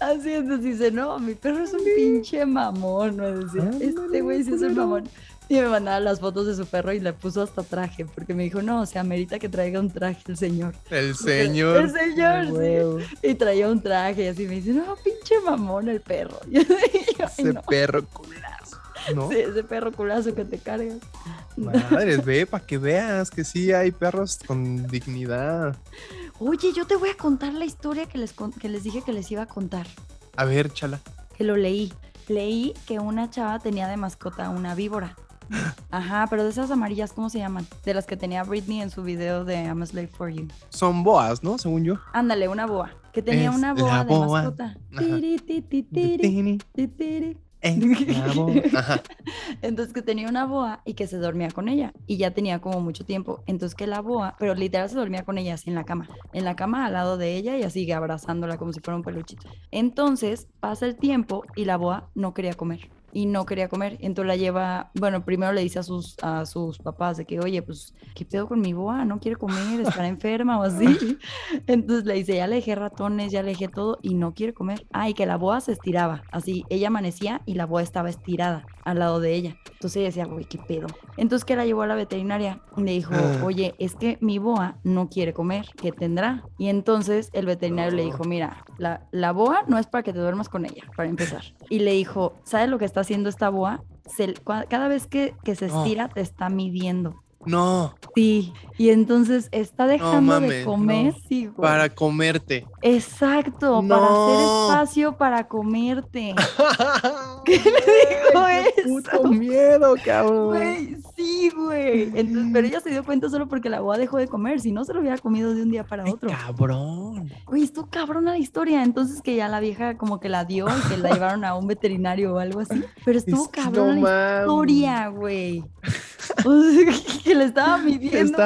Así entonces dice, no, mi perro es un pinche mamón, me decía. Este güey sí es un mamón. Y me mandaba las fotos de su perro y le puso hasta traje, porque me dijo, no, o sea, amerita que traiga un traje el señor. El señor. El señor, sí. Y traía un traje y así me dice, no, pinche mamón el perro. ese perro culazo, ¿no? Sí, ese perro culazo que te carga. Madres, ve, para que veas que sí hay perros con dignidad. Oye, yo te voy a contar la historia que les, que les dije que les iba a contar. A ver, chala. Que lo leí. Leí que una chava tenía de mascota una víbora. Ajá, pero de esas amarillas, ¿cómo se llaman? De las que tenía Britney en su video de I'm a Slave for You. Son boas, ¿no? Según yo. Ándale, una boa. Que tenía una boa de mascota. Entonces que tenía una boa y que se dormía con ella y ya tenía como mucho tiempo. Entonces que la boa, pero literal se dormía con ella así en la cama, en la cama al lado de ella y así abrazándola como si fuera un peluchito. Entonces pasa el tiempo y la boa no quería comer y no quería comer. Entonces la lleva, bueno, primero le dice a sus, a sus papás de que, oye, pues, ¿qué pedo con mi boa? No quiere comer, está enferma o así. Entonces le dice, ya le dejé ratones, ya le dejé todo y no quiere comer. Ah, y que la boa se estiraba. Así, ella amanecía y la boa estaba estirada al lado de ella. Entonces ella decía, güey, qué pedo. Entonces que la llevó a la veterinaria y le dijo, ah. oye, es que mi boa no quiere comer, ¿qué tendrá? Y entonces el veterinario le dijo, mira, la, la boa no es para que te duermas con ella, para empezar. Y le dijo, ¿sabes lo que está haciendo esta boa? cada vez que, se ah. estira te está midiendo No. Sí, y entonces está dejando de comer, sí, güey. Para comerte. Exacto, para hacer espacio para comerte. ¿Qué le dijo eso? Puto miedo, cabrón. Güey, sí, güey. pero ella se dio cuenta solo porque la boa dejó de comer, si no se lo hubiera comido de un día para otro. cabrón. Güey, estuvo cabrona la historia. Entonces que ya la vieja como que la dio y que la llevaron a un veterinario o algo así. Pero estuvo cabrona la historia, güey. que le estaba midiendo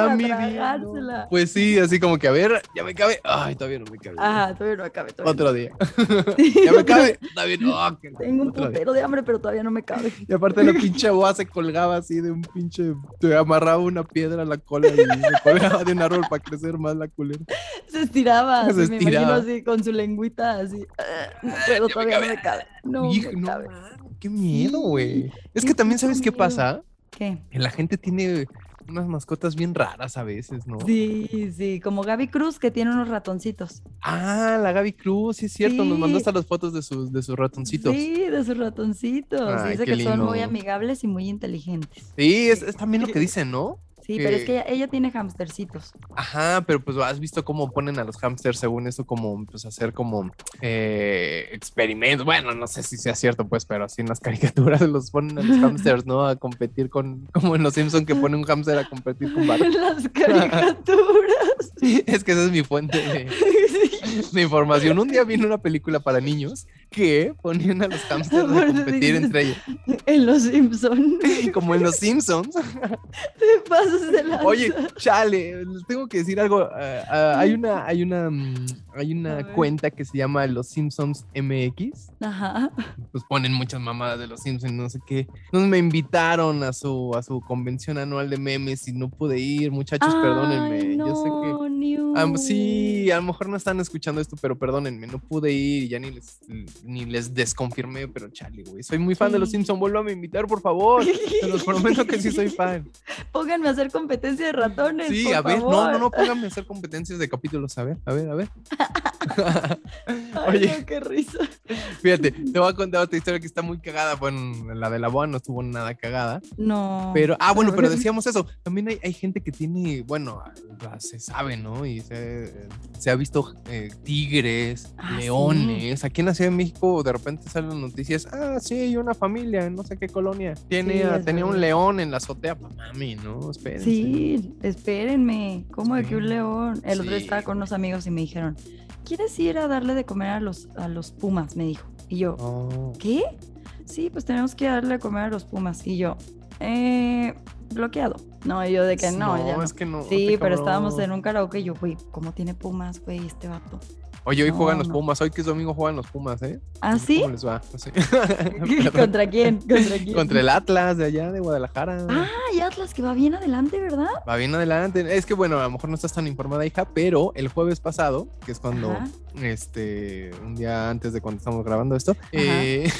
Pues sí, así como que a ver, ya me cabe. Ay, todavía no me cabe. Ajá, todavía no me cabe. Otro día. ya me cabe. Todavía no. Tengo un putero de hambre, pero todavía no me cabe. Y aparte la pinche boa se colgaba así de un pinche. Te amarraba una piedra a la cola y se colgaba de un árbol para crecer más la culera. Se estiraba. Se estiraba. Me imagino así con su lengüita así. Pero todavía no me cabe. No, me cabe. qué miedo, güey. Es que también, ¿sabes qué pasa? ¿Qué? Que la gente tiene unas mascotas bien raras a veces, ¿no? Sí, sí, como Gaby Cruz que tiene unos ratoncitos. Ah, la Gaby Cruz, sí es cierto, nos mandó hasta las fotos de sus, de sus ratoncitos. Sí, de sus ratoncitos. Dice que son muy amigables y muy inteligentes. Sí, es, es también lo que dicen, ¿no? Sí, pero es que ella, tiene hamstercitos. Ajá, pero pues has visto cómo ponen a los hamsters según eso, como pues hacer como eh, experimentos. Bueno, no sé si sea cierto, pues, pero así en las caricaturas los ponen a los hamsters, ¿no? A competir con, como en los Simpsons que ponen un hamster a competir con En las caricaturas. es que esa es mi fuente de, de información. Un día vino una película para niños que ponían a los hamsters a competir entre ellos. En los Simpsons. Como en los Simpsons. Te pasas Oye, chale, les tengo que decir algo. Ah, ah, hay una, hay una, mm, hay una cuenta que se llama Los Simpsons MX. Ajá. Pues ponen muchas mamadas de los Simpsons, no sé qué. Entonces me invitaron a su, a su convención anual de memes y no pude ir, muchachos, perdónenme. Yo sé que. sí, a lo mejor no están escuchando esto, pero perdónenme, no pude ir y ya ni les, ni les desconfirmé, pero chale, güey. Soy muy fan de los Simpsons, vuelvo a invitar, por favor. Te los prometo que sí soy fan. Pónganme a hacer competencia de ratones. Sí, a ver, no, no, no, pónganme a hacer competencias de capítulos. A ver, a ver, a ver. Oye, qué risa. Fíjate, te voy a contar otra historia que está muy cagada. Bueno, la de la boa no estuvo nada cagada. No. Pero, ah, bueno, pero decíamos eso. También hay, hay gente que tiene, bueno, se sabe, ¿no? Y se, se ha visto eh, tigres, ah, leones. Aquí en la Ciudad de México de repente salen noticias. Ah, sí, hay una familia en no sé qué colonia. Tiene, tenía un león en la azotea. Mami, ¿no? Espérense. Sí, espérenme. ¿Cómo de que un león? El otro estaba con unos amigos y me dijeron, ¿quieres ir a darle de comer a los, a los pumas? Me dijo. Y yo, oh. ¿qué? Sí, pues tenemos que darle de comer a los pumas. Y yo, eh, bloqueado. No, yo de que no, no, es que no. Sí, pero estábamos en un karaoke y yo, güey, ¿cómo tiene pumas, güey, este vato? Oye, hoy juegan los Pumas, hoy que es domingo juegan los Pumas, ¿eh? ¿Ah, sí? ¿Cómo les va? ¿Contra quién? ¿Contra quién? Contra el Atlas de allá, de Guadalajara. Ah, y Atlas que va bien adelante, ¿verdad? Va bien adelante. Es que bueno, a lo mejor no estás tan informada, hija, pero el jueves pasado, que es cuando, este, un día antes de cuando estamos grabando esto, eh,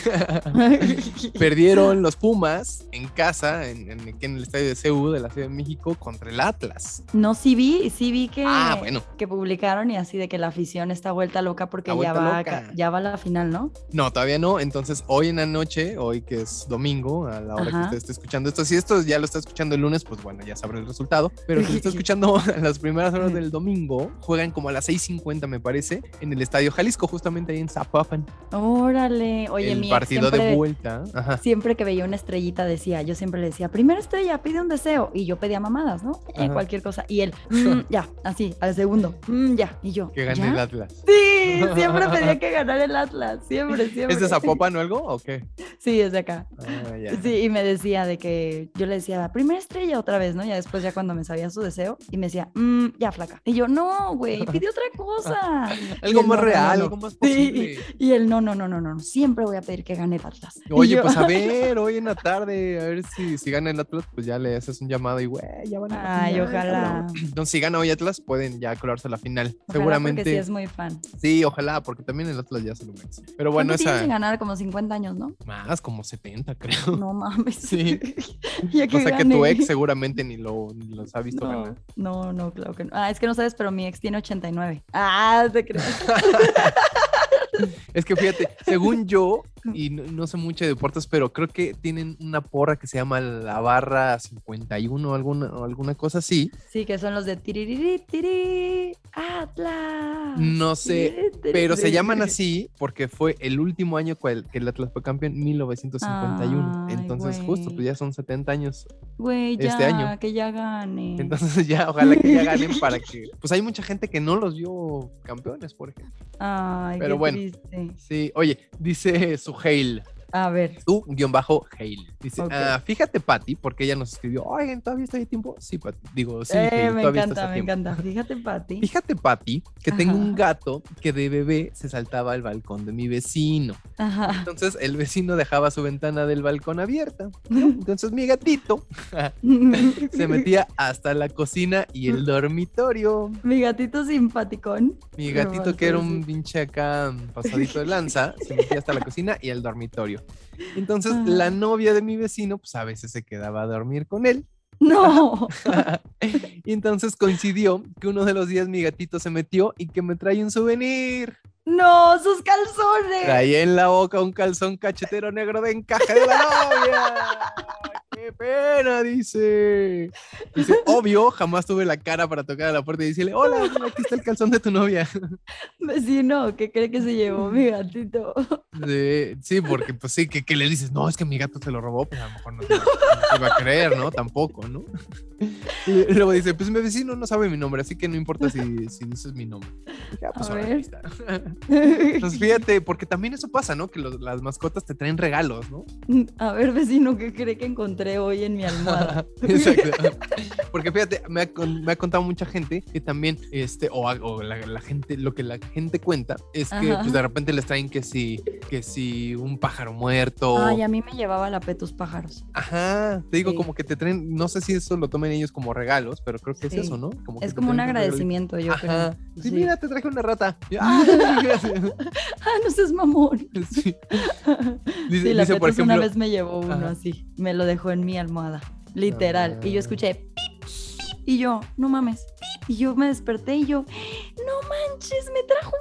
perdieron los Pumas en casa, en, en, el estadio de CU de la Ciudad de México, contra el Atlas. No, sí vi, sí vi que, ah, bueno. que publicaron y así de que la afición está vuelta loca porque ya va, ya va a la final, ¿no? No, todavía no. Entonces, hoy en la noche, hoy que es domingo, a la hora que usted esté escuchando esto, si esto ya lo está escuchando el lunes, pues bueno, ya sabrá el resultado. Pero si está escuchando las primeras horas del domingo, juegan como a las 6:50, me parece, en el Estadio Jalisco, justamente ahí en Zapopan. Órale, oye, el partido de vuelta. Siempre que veía una estrellita decía, yo siempre le decía, primera estrella, pide un deseo. Y yo pedía mamadas, ¿no? En cualquier cosa. Y él, mm, ya, así, al segundo, mm, ya. Y yo. Que gane el Atlas. Sí, siempre pedía que ganara el Atlas, siempre, siempre. ¿Es de Zapopan o algo o qué? Sí, es de acá. Ah, sí, y me decía de que yo le decía, primera estrella otra vez, ¿no? Ya después, ya cuando me sabía su deseo, y me decía, mmm, ya flaca. Y yo, no, güey, pide otra cosa. algo más real, algo más posible. y él, no, no, no, no, no, siempre voy a pedir que gane el Atlas. Oye, pues a ver, hoy en la tarde, a ver si, si gana el Atlas, pues ya le haces un llamado y, güey, ya van a Ay, ojalá. Entonces, si gana hoy Atlas, pueden ya colarse a la final. Seguramente. Porque sí es muy fan. Sí, ojalá, porque también el Atlas ya se lo merece. Pero bueno, esa. sin ganar como 50 años, ¿no? Más, como 70, creo. No mames. Sí. ya que o sea que tu ex seguramente ni lo los ha visto no, ganar. No, no, claro que no. Ah, es que no sabes, pero mi ex tiene 89. Ah, te crees. es que fíjate, según yo, y no, sé mucho de deportes, pero creo que tienen una porra que se llama la barra 51 o alguna, o alguna cosa así. Sí, que son los de tiriri, tiri, Atlas. No sé, pero se llaman así porque fue el último año que el Atlas fue campeón, 1951. Entonces, justo, pues ya son 70 años Güey, ya, este año. que ya ganen. Entonces ya, ojalá que ya ganen para que... Pues hay mucha gente que no los vio campeones, por ejemplo. Ay, Pero bueno, triste. sí. Oye, dice Suheil. A ver. Tú, guion bajo, Hale. Dice, ah, fíjate, Patty, porque ella nos escribió, oigan, ¿todavía está de tiempo? Sí, Patty. Digo, sí, eh, me encanta, me encanta. Fíjate, Patty. Fíjate, Patty, que tengo un gato que de bebé se saltaba al balcón de mi vecino. Ajá. Entonces, el vecino dejaba su ventana del balcón abierta. Entonces, mi gatito se metía hasta la cocina y el dormitorio. Mi gatito simpaticón. Mi gatito, que era un pinche acá pasadito de lanza, se metía hasta la cocina y el dormitorio. Entonces, la novia de mi vecino, pues a veces se quedaba a dormir con él. No. y entonces coincidió que uno de los días mi gatito se metió y que me trae un souvenir. No, sus calzones. Traía en la boca un calzón cachetero negro de encaje de la novia. ¡Qué pena! Dice. Dice, obvio, jamás tuve la cara para tocar a la puerta y decirle, hola, aquí está el calzón de tu novia. Vecino, ¿qué cree que se llevó mi gatito? Sí, porque pues sí, que, le dices, no, es que mi gato se lo robó, pues a lo mejor no te, iba a creer, ¿no? Tampoco, ¿no? Y luego dice, pues mi vecino no sabe mi nombre, así que no importa si, dices mi nombre. Ya, pues ahora está. Entonces fíjate, porque también eso pasa, ¿no? Que las mascotas te traen regalos, ¿no? A ver, vecino, ¿qué cree que encontré hoy en mi almohada? Exacto. Porque fíjate, me ha, contado mucha gente que también, este, o, la, gente, lo que la gente cuenta es que pues, de repente les traen que si, que si un pájaro muerto. Ay, a mí me llevaba la petus pájaros. Ajá, te digo como que te traen, no sé si eso lo tomen ellos como regalos, pero creo que es eso, ¿no? es como un agradecimiento, yo creo. Sí, mira, te traje una rata. ah, no seas mamón. Sí. Dice, la dice, por ejemplo, una vez me llevó uno así, me lo dejó en mi almohada, literal, y yo escuché pip, y yo, no mames, y yo me desperté y yo, no manches, me trajo.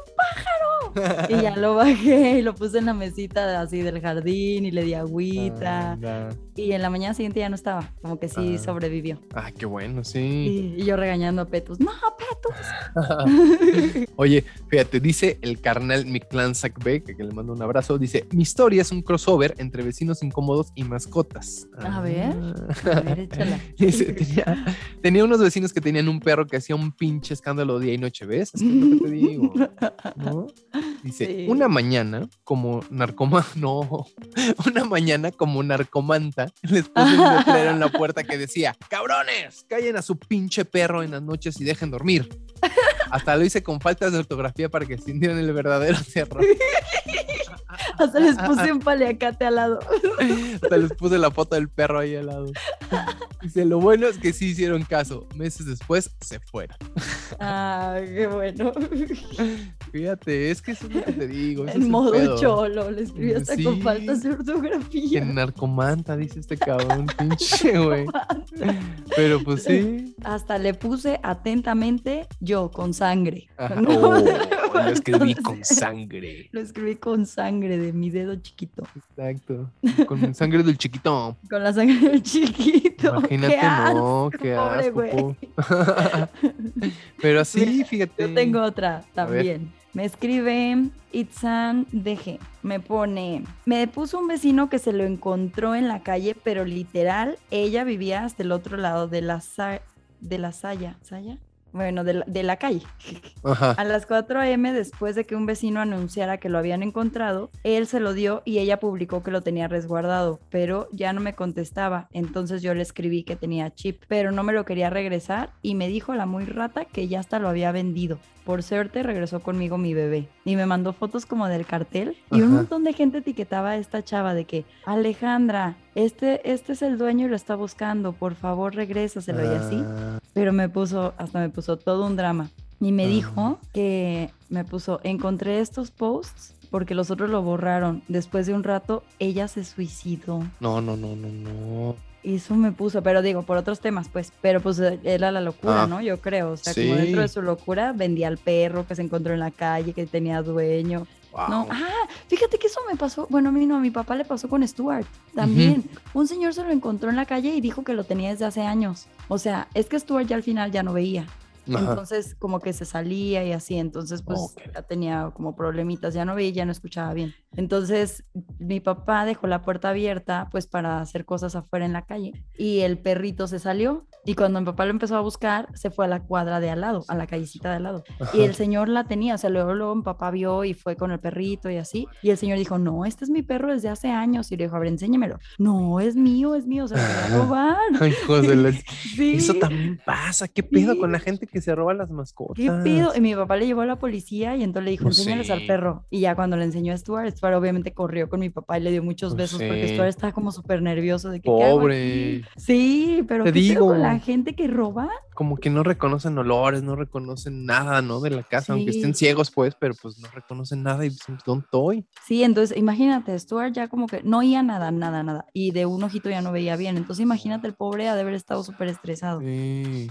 y ya lo bajé y lo puse en la mesita así del jardín y le di agüita. Ah, y en la mañana siguiente ya no estaba, como que sí ah. sobrevivió. Ah, qué bueno, sí. Y, yo regañando a Petus, no, Petus. Oye, fíjate, dice el carnal Mictlan Sakbe, que, que, le mando un abrazo, dice, mi historia es un crossover entre vecinos incómodos y mascotas. A ver, a ver, échala. tenía, tenía unos vecinos que tenían un perro que hacía un pinche escándalo día y noche, ¿ves? Es que lo que te digo, ¿no? Dice, una mañana como narcoma, no, una mañana como narcomanta, les puse un letrero en la puerta que decía, cabrones, callen a su pinche perro en las noches y dejen dormir. Hasta lo hice con faltas de ortografía para que sintieran el verdadero terror. Hasta les puse un paliacate al lado. Hasta les puse la foto del perro ahí al lado. Dice, lo bueno es que sí hicieron caso. Meses después se fueron. Ah, qué bueno. Fíjate, es que eso es lo que te digo. En modo cholo, le escribí hasta con faltas de ortografía. En narcomanta, dice este cabrón, pinche, güey. Pero pues sí. Hasta le puse atentamente yo, con sangre. Oh, lo escribí con sangre. Lo escribí con sangre de mi dedo chiquito. Exacto. Con sangre del chiquito. Con la sangre del chiquito. Imagínate, no, qué asco. Pero así, fíjate. Yo tengo otra también. Me escribe Itzan DG. Me pone, me puso un vecino que se lo encontró en la calle, pero literal, ella vivía hasta el otro lado de la, de la saya. ¿Saya? Bueno, de la, de la calle. A las 4 a.m., después de que un vecino anunciara que lo habían encontrado, él se lo dio y ella publicó que lo tenía resguardado, pero ya no me contestaba. Entonces yo le escribí que tenía chip, pero no me lo quería regresar y me dijo la muy rata que ya hasta lo había vendido. Por suerte regresó conmigo mi bebé y me mandó fotos como del cartel y un montón de gente etiquetaba a esta chava de que Alejandra, este, este es el dueño y lo está buscando, por favor regrésaselo y así. Ah. Pero me puso, hasta me puso todo un drama. Y me dijo que me puso, encontré estos posts porque los otros lo borraron. Después de un rato, ella se suicidó. No, no, no, no, no. Eso me puso, pero digo, por otros temas, pues, pero pues era la locura, ah. ¿no? Yo creo, o sea, como dentro de su locura vendía al perro que se encontró en la calle, que tenía dueño, No, ah, fíjate que eso me pasó. Bueno, a mí no, a mi papá le pasó con Stuart también. Un señor se lo encontró en la calle y dijo que lo tenía desde hace años. O sea, es que Stuart ya al final ya no veía. Entonces, como que se salía y así, entonces pues ya tenía como problemitas, ya no veía, ya no escuchaba bien. Entonces, mi papá dejó la puerta abierta pues para hacer cosas afuera en la calle y el perrito se salió y cuando mi papá lo empezó a buscar, se fue a la cuadra de al lado, a la callecita de al lado. Y el señor la tenía, o sea, luego, luego mi papá vio y fue con el perrito y así. Y el señor dijo, no, este es mi perro desde hace años. Y le dijo, a ver, enséñamelo. No, es mío, es mío, se lo voy a robar. Ay, Eso también pasa. ¿Qué pedo con la gente que se roba las mascotas? ¿Qué pedo? Y mi papá le llevó a la policía y entonces le dijo, pues enséñales al perro. Y ya cuando le enseñó a Stuart, Stuart obviamente corrió con mi papá y le dio muchos pues besos porque Stuart estaba como súper nervioso de que, Pobre. Sí, pero Te digo. Con la gente que roba como que no reconocen olores, no reconocen nada, ¿no? De la casa, aunque estén ciegos, pues, pero pues no reconocen nada y dicen, ¿dónde estoy? Sí, entonces imagínate, Stuart ya como que no oía nada, nada, nada, y de un ojito ya no veía bien. Entonces imagínate, el pobre ha de haber estado súper estresado. Sí.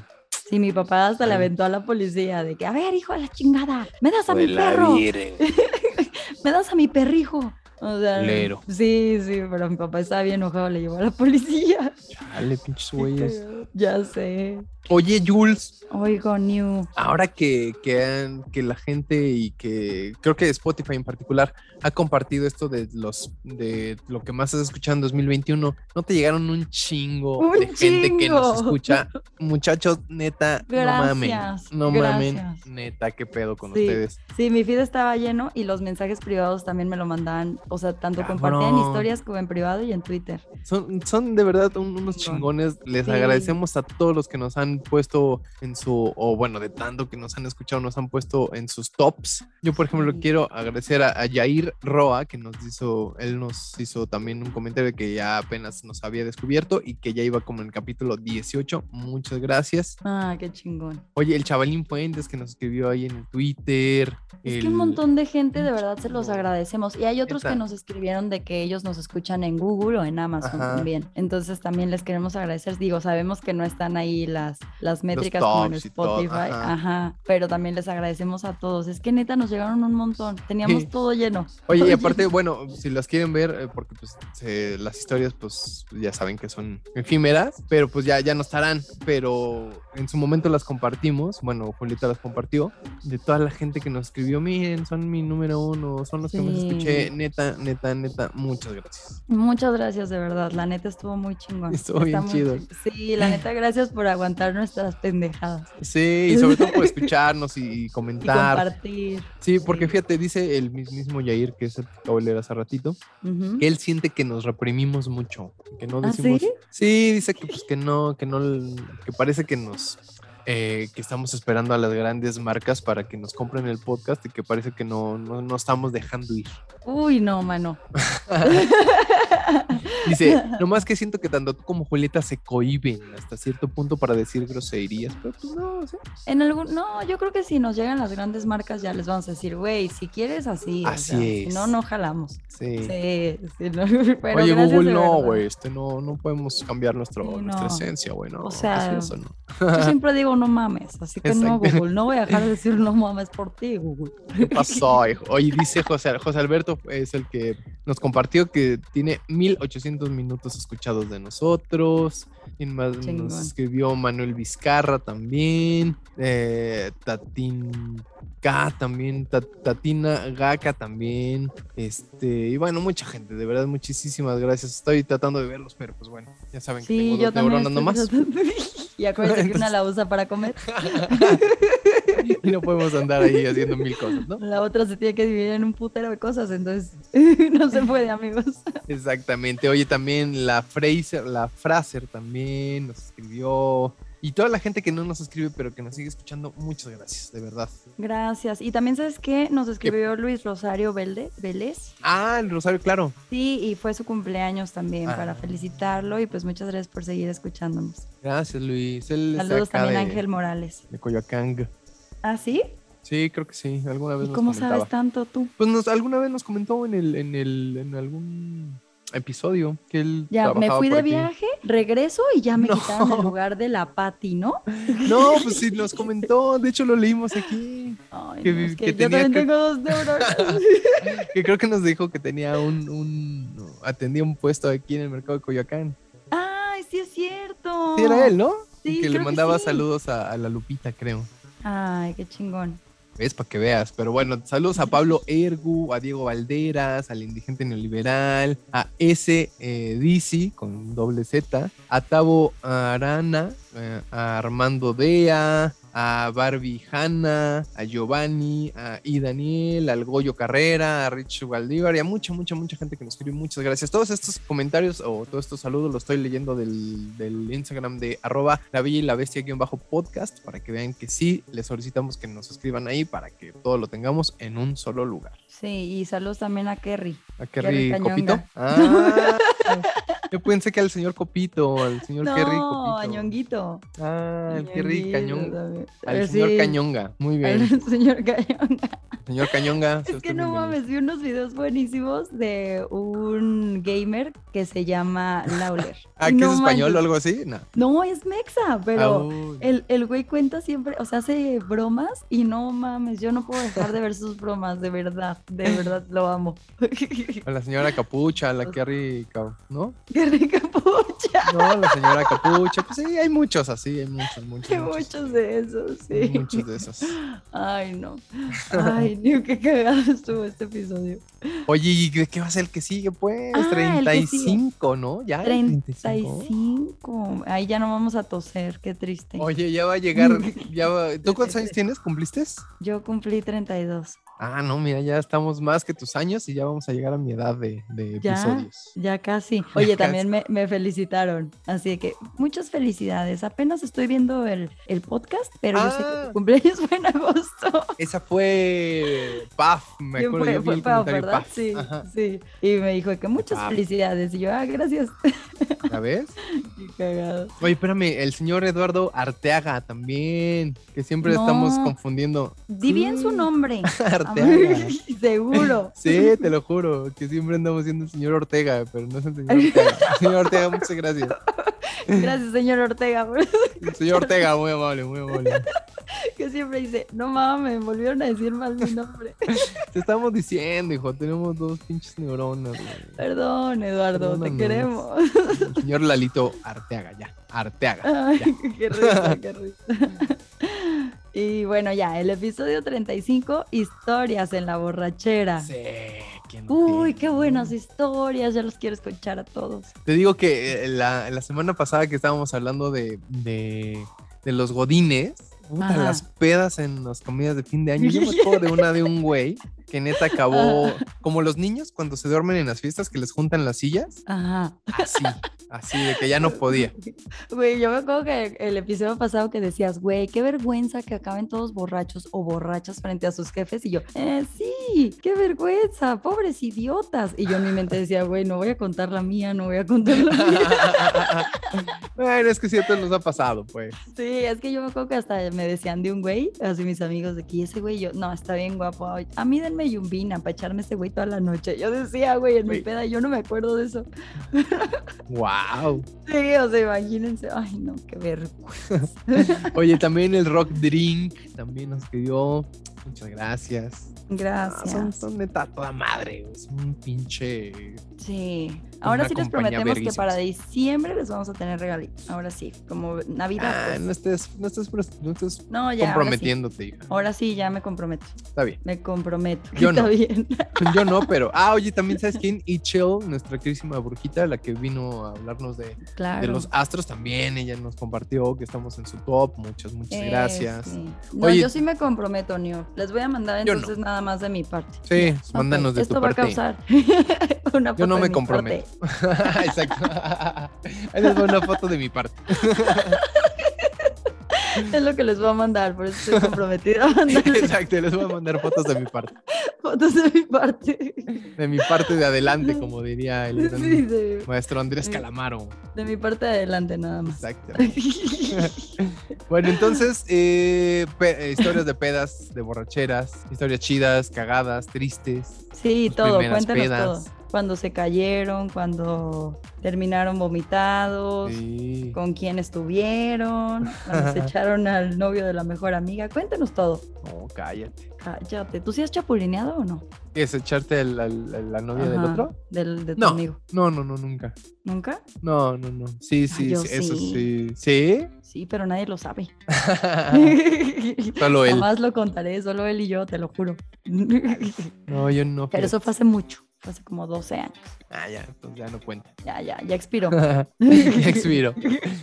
Sí, mi papá hasta le aventó a la policía de que, a ver, hijo de la chingada, me das a mi perro. me das a mi perrijo. O sea, Sí, sí, pero mi papá estaba bien enojado, le llevó a la policía. Chale, pinches güeyes. Ya sé. Oye, Jules. Oigo, New. Ahora que, que, que, la gente y que creo que Spotify en particular ha compartido esto de los de lo que más estás escuchando en 2021, ¿no te llegaron un chingo de gente que nos escucha? Muchachos, neta, no mamen. No mamen, neta, qué pedo con ustedes. Sí, mi feed estaba lleno y los mensajes privados también me lo mandaban, o sea, tanto compartían historias como en privado y en Twitter. Son, son de verdad unos chingones. Les agradecemos a todos los que nos han puesto en su, o bueno, de tanto que nos han escuchado, nos han puesto en sus tops. Yo, por ejemplo, quiero agradecer a, a Jair Roa, que nos hizo, él nos hizo también un comentario de que ya apenas nos había descubierto y que ya iba como en el capítulo 18. Muchas gracias. Ah, qué chingón. Oye, el chavalín Fuentes que nos escribió ahí en el Twitter. Es que un montón de gente, de verdad, se los agradecemos. Y hay otros que nos escribieron de que ellos nos escuchan en Google o en Amazon también. Entonces también les queremos agradecer. Digo, sabemos que no están ahí las, las métricas como en Spotify. Ajá. Pero también les agradecemos a todos. Es que neta nos llegaron un montón. Teníamos todo lleno. Oye, y aparte, bueno, si las quieren ver, eh, porque pues las historias, pues ya saben que son efímeras, pero pues ya, ya no estarán. Pero en su momento las compartimos. Bueno, Julieta las compartió. De toda la gente que nos escribió, miren, son mi número uno, son los que más escuché. Neta, neta, neta, muchas gracias. Muchas gracias, de verdad. La neta estuvo muy chingón. Estuvo bien chido. Sí, la neta, gracias por aguantar nuestras pendejadas. Sí, y sobre todo por escucharnos y, comentar. Y compartir. Sí, porque fíjate, dice el mismo Yair, que es el que acabo de leer hace ratito, que él siente que nos reprimimos mucho. Que no ¿Ah, decimos. sí? dice que, pues, que no, que no, que parece que nos eh, que estamos esperando a las grandes marcas para que nos compren el podcast y que parece que no, no, no estamos dejando ir. Uy, no, mano. Dice, nomás que siento que tanto tú como Julieta se cohiben hasta cierto punto para decir groserías, pero pues no, En algún, no, yo creo que si nos llegan las grandes marcas ya les vamos a decir, güey, si quieres así, así si no, no jalamos. Sí. sí, Oye, Google, no, güey, este no, no podemos cambiar nuestro, nuestra esencia, güey, no. O sea, yo siempre digo no mames, así que no, Google, no voy a dejar de decir no mames por ti, Google. ¿Qué pasó, hijo? Oye, dice José, José Alberto es el que nos compartió que tiene 1800 minutos escuchados de nosotros. Y más nos escribió Manuel Vizcarra también. Eh, Tatín K también. Tatina Gaka también. Este, y bueno, mucha gente, de verdad, muchísimas gracias. Estoy tratando de verlos, pero pues bueno, ya saben que tengo dos neuronas nomás. Y acuérdense que una la usa para comer. y no podemos andar ahí haciendo mil cosas, ¿no? La otra se tiene que dividir en un putero de cosas, entonces no se puede, amigos. Exactamente. Oye, también la Fraser, la Fraser también nos escribió. Y toda la gente que no nos escribe, pero que nos sigue escuchando, muchas gracias, de verdad. Gracias. Y también, ¿sabes qué? Nos escribió Luis Rosario Vélez. Ah, el Rosario, claro. Sí, y fue su cumpleaños también ah. para felicitarlo. Y pues muchas gracias por seguir escuchándonos. Gracias, Luis. Saludos también a Ángel Morales. De Coyoacán. ¿Ah, sí? Sí, creo que sí. Alguna vez ¿Y cómo sabes tanto tú? Pues nos, alguna vez nos comentó en el, en el, en algún episodio que él Ya, me fui de aquí. viaje, regreso y ya me No. quitaron el lugar de la Patti, ¿no? No, pues sí, nos comentó, de hecho lo leímos aquí, Ay, Que no, es que, que yo tenía también que- tengo dos neuronas. que creo que nos dijo que tenía un, un atendía un puesto aquí en el mercado de Coyoacán. Ay, sí es cierto. Sí, era él, ¿no? Sí, que le que mandaba sí. saludos a, a la Lupita, creo. Ay, qué chingón. Es para que veas. Pero bueno, saludos a Pablo Ergu, a Diego Valderas, al Indigente Neoliberal, a S. Eh, Dizzy con doble Z, a Tavo Arana, eh, a Armando Dea, a Barbie Hanna, a Giovanni, a I. Daniel, al Goyo Carrera, a Rich Valdívar y a mucha, mucha, mucha gente que nos escribe. Muchas gracias. Todos estos comentarios o todos estos saludos los estoy leyendo del, del Instagram de arroba la bella y la bestia guion bajo podcast para que vean que sí, les solicitamos que nos escriban ahí para que todo lo tengamos en un solo lugar. Sí, y saludos también a Kerry. ¿A Kerry Kerry Copito? Ah, yo pensé que al señor Copito, al señor no, Kerry Copito. a Ñonguito. Ah, el Kerry también. Al Eh, señor sí, Cañonga. Muy bien. Al señor Cañonga. Señor Cañonga. Es que no mames, vi unos videos buenísimos de un gamer que se llama Lawler. Ah, ¿que no es español o algo así? No. No, es mexa, pero Au. el, el güey cuenta siempre, o sea, hace bromas y no mames, yo no puedo dejar de ver sus bromas, de verdad, de verdad lo amo. A la señora Capucha, a la Kerry, ¿no? Qué rica pucha. No, la señora Capucha. Pues sí, hay muchos así, hay muchos, muchos. Hay muchos. muchos de esos, Hay sí. Muchos de esos. Ay, no. Ay, ni qué cagado estuvo este episodio. Oye, ¿y de qué va a ser el que sigue? Pues Ah, el que sigue. 35, ¿no? Ya. el 35. 35. Ahí ya no vamos a toser, qué triste. Oye, ya va a llegar. Ya va- ¿Tú cuántos años tienes? ¿Cumpliste? Yo cumplí 32. Ah, no, mira, ya estamos más que tus años y ya vamos a llegar a mi edad de, de Ya, episodios. ya casi. Oye, también me, me felicitaron. Así que muchas felicidades. Apenas estoy viendo el, el podcast, pero yo sé que Ah. tu cumpleaños fue en agosto. Esa fue Paf, me Sí, acuerdo, fue- yo fue comentario ¿verdad? Paf. Sí, Ajá, sí. Y me dijo que muchas felicidades. Y yo, ah, gracias. ¿La ves? Qué cagado. Oye, espérame, el señor Eduardo Arteaga también, que siempre estamos confundiendo. Di bien su Sí, nombre. Seguro. Sí, te lo juro, que siempre andamos siendo el señor Ortega, pero no es el señor Ortega. Señor Ortega, muchas gracias. Gracias, señor Ortega, Señor Ortega, muy amable, muy amable. que siempre dice, no mames, me volvieron a decir mal mi nombre. Te estamos diciendo, hijo, tenemos dos pinches neuronas. güey. Perdón, Eduardo, te queremos. El señor Lalito Arteaga, ya. Arteaga. Ay, qué risa, qué risa. Y bueno, ya, el episodio 35, historias en la borrachera. Sí, ¿quién no Uy, tiene, qué buenas historias, ya los quiero escuchar a todos. Te digo que eh, la, la semana pasada que estábamos hablando de, de, de los godines, puta, las pedas en las comidas de fin de año. Yo me acuerdo de una de un güey que neta acabó como los niños cuando se duermen en las fiestas que les juntan las sillas. Ajá. Así, así, de que ya no podía. Güey, yo me acuerdo que el episodio pasado que decías, güey, qué vergüenza que acaben todos borrachos o borrachas frente a sus jefes. Y yo, eh, sí, qué vergüenza, pobres idiotas. Y yo en mi mente decía, güey, no voy a contar la mía, no voy a contar la mía. bueno, es que cierto nos ha pasado, pues. Sí, es que yo me acuerdo que hasta me decían de un güey, así mis amigos de aquí, ese güey, yo, no, está bien guapo. A mí denme yumbina para echarme ese güey toda la noche. Yo decía, güey, en mi peda, yo no me acuerdo de eso. Wow. Sí, o sea, imagínense, ay, no, qué vergüenza. Oye, también el Rock Drink también nos pidió. Muchas gracias. Ah, Gracias. son, son neta toda madre, güey, es un pinche. Sí. Ahora sí les prometemos que para diciembre les vamos a tener regalitos. Ahora sí, como Navidad. Ah, pues. no estés, no estés, no estés No, ya. ahora sí. comprometiéndote, hija. Ahora sí, ya me comprometo. Está bien. Me comprometo. Yo Está no. bien. Yo no, pero. Ah, oye, también sabes quién? Ichel, nuestra querísima brujita, la que vino a hablarnos de, Claro. de los astros también. Ella nos compartió que estamos en su top. Muchas, muchas Eh, gracias. sí. No, Oye- yo sí me comprometo, Neo. Les voy a mandar no. entonces nada más de mi parte. Sí, mándanos de Esto tu va parte. a causar una Yo no me comprometo. Exacto. Ahí les va una foto de mi parte. Es lo que les voy a mandar, por eso estoy comprometida a mandarles Exacto, les voy a mandar fotos de mi parte. fotos de mi parte. De mi parte de adelante, como diría el Sí, maestro Andrés. Calamaro. de mi parte de adelante nada más. Exacto. Bueno, entonces, eh, historias de pedas, de borracheras, historias chidas, cagadas, tristes. Sí, todo, cuéntanos pedas. todo. Cuando se cayeron, cuando terminaron vomitados, Sí. con quién estuvieron, cuando se echaron al novio de la mejor amiga. Cuéntanos todo. No, cállate. Cállate. ¿Tú sí has chapulineado o no? ¿Qué es echarte el- al- la novia del otro? Del, de tu No. amigo. No, no, no, nunca. ¿Nunca? No, no, no. Sí, sí, yo sí, eso sí. sí. ¿Sí? Pero nadie lo sabe. Solo él. Jamás lo contaré, solo él y yo, te lo juro. No, yo no. Pero eso fíjate. fue hace mucho, hace como 12 años. Ah, ya, entonces ya no cuenta. Ya, ya, ya expiró. ya expiro.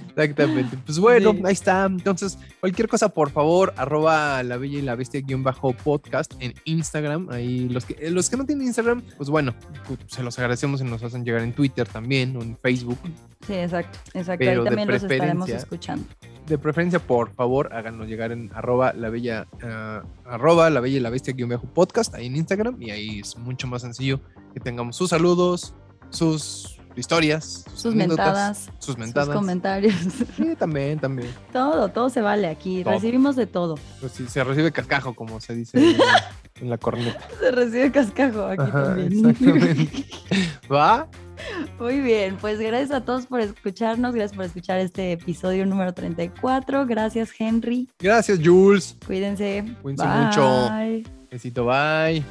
Exactamente. Pues bueno, Sí. ahí está. Entonces, cualquier cosa, por favor, arroba la bella y la bestia guion bajo podcast en Instagram. Ahí los que, los que no tienen Instagram, pues bueno, pues, se los agradecemos si nos hacen llegar en Twitter también o en Facebook. Sí, exacto, exacto. Pero Ahí de también los estaremos preferencia- escuchando. De preferencia, por favor, háganos llegar en arroba la bella, ah, arroba la bella y la bestia guion bajo podcast ahí en Instagram. Y ahí es mucho más sencillo que tengamos sus saludos, sus historias, sus, mentadas, sus mentadas. sus comentarios. Sí, también, también. todo, todo se vale aquí. Todo. Recibimos de todo. Pues sí, se recibe cascajo, como se dice en la, en la corneta. Se recibe cascajo aquí Ajá, también. exactamente. ¿Va? Muy bien, pues gracias a todos por escucharnos, gracias por escuchar este episodio número 34. Gracias, Henry. Gracias, Jules. Cuídense. Cuídense mucho. Bye. Besito, bye.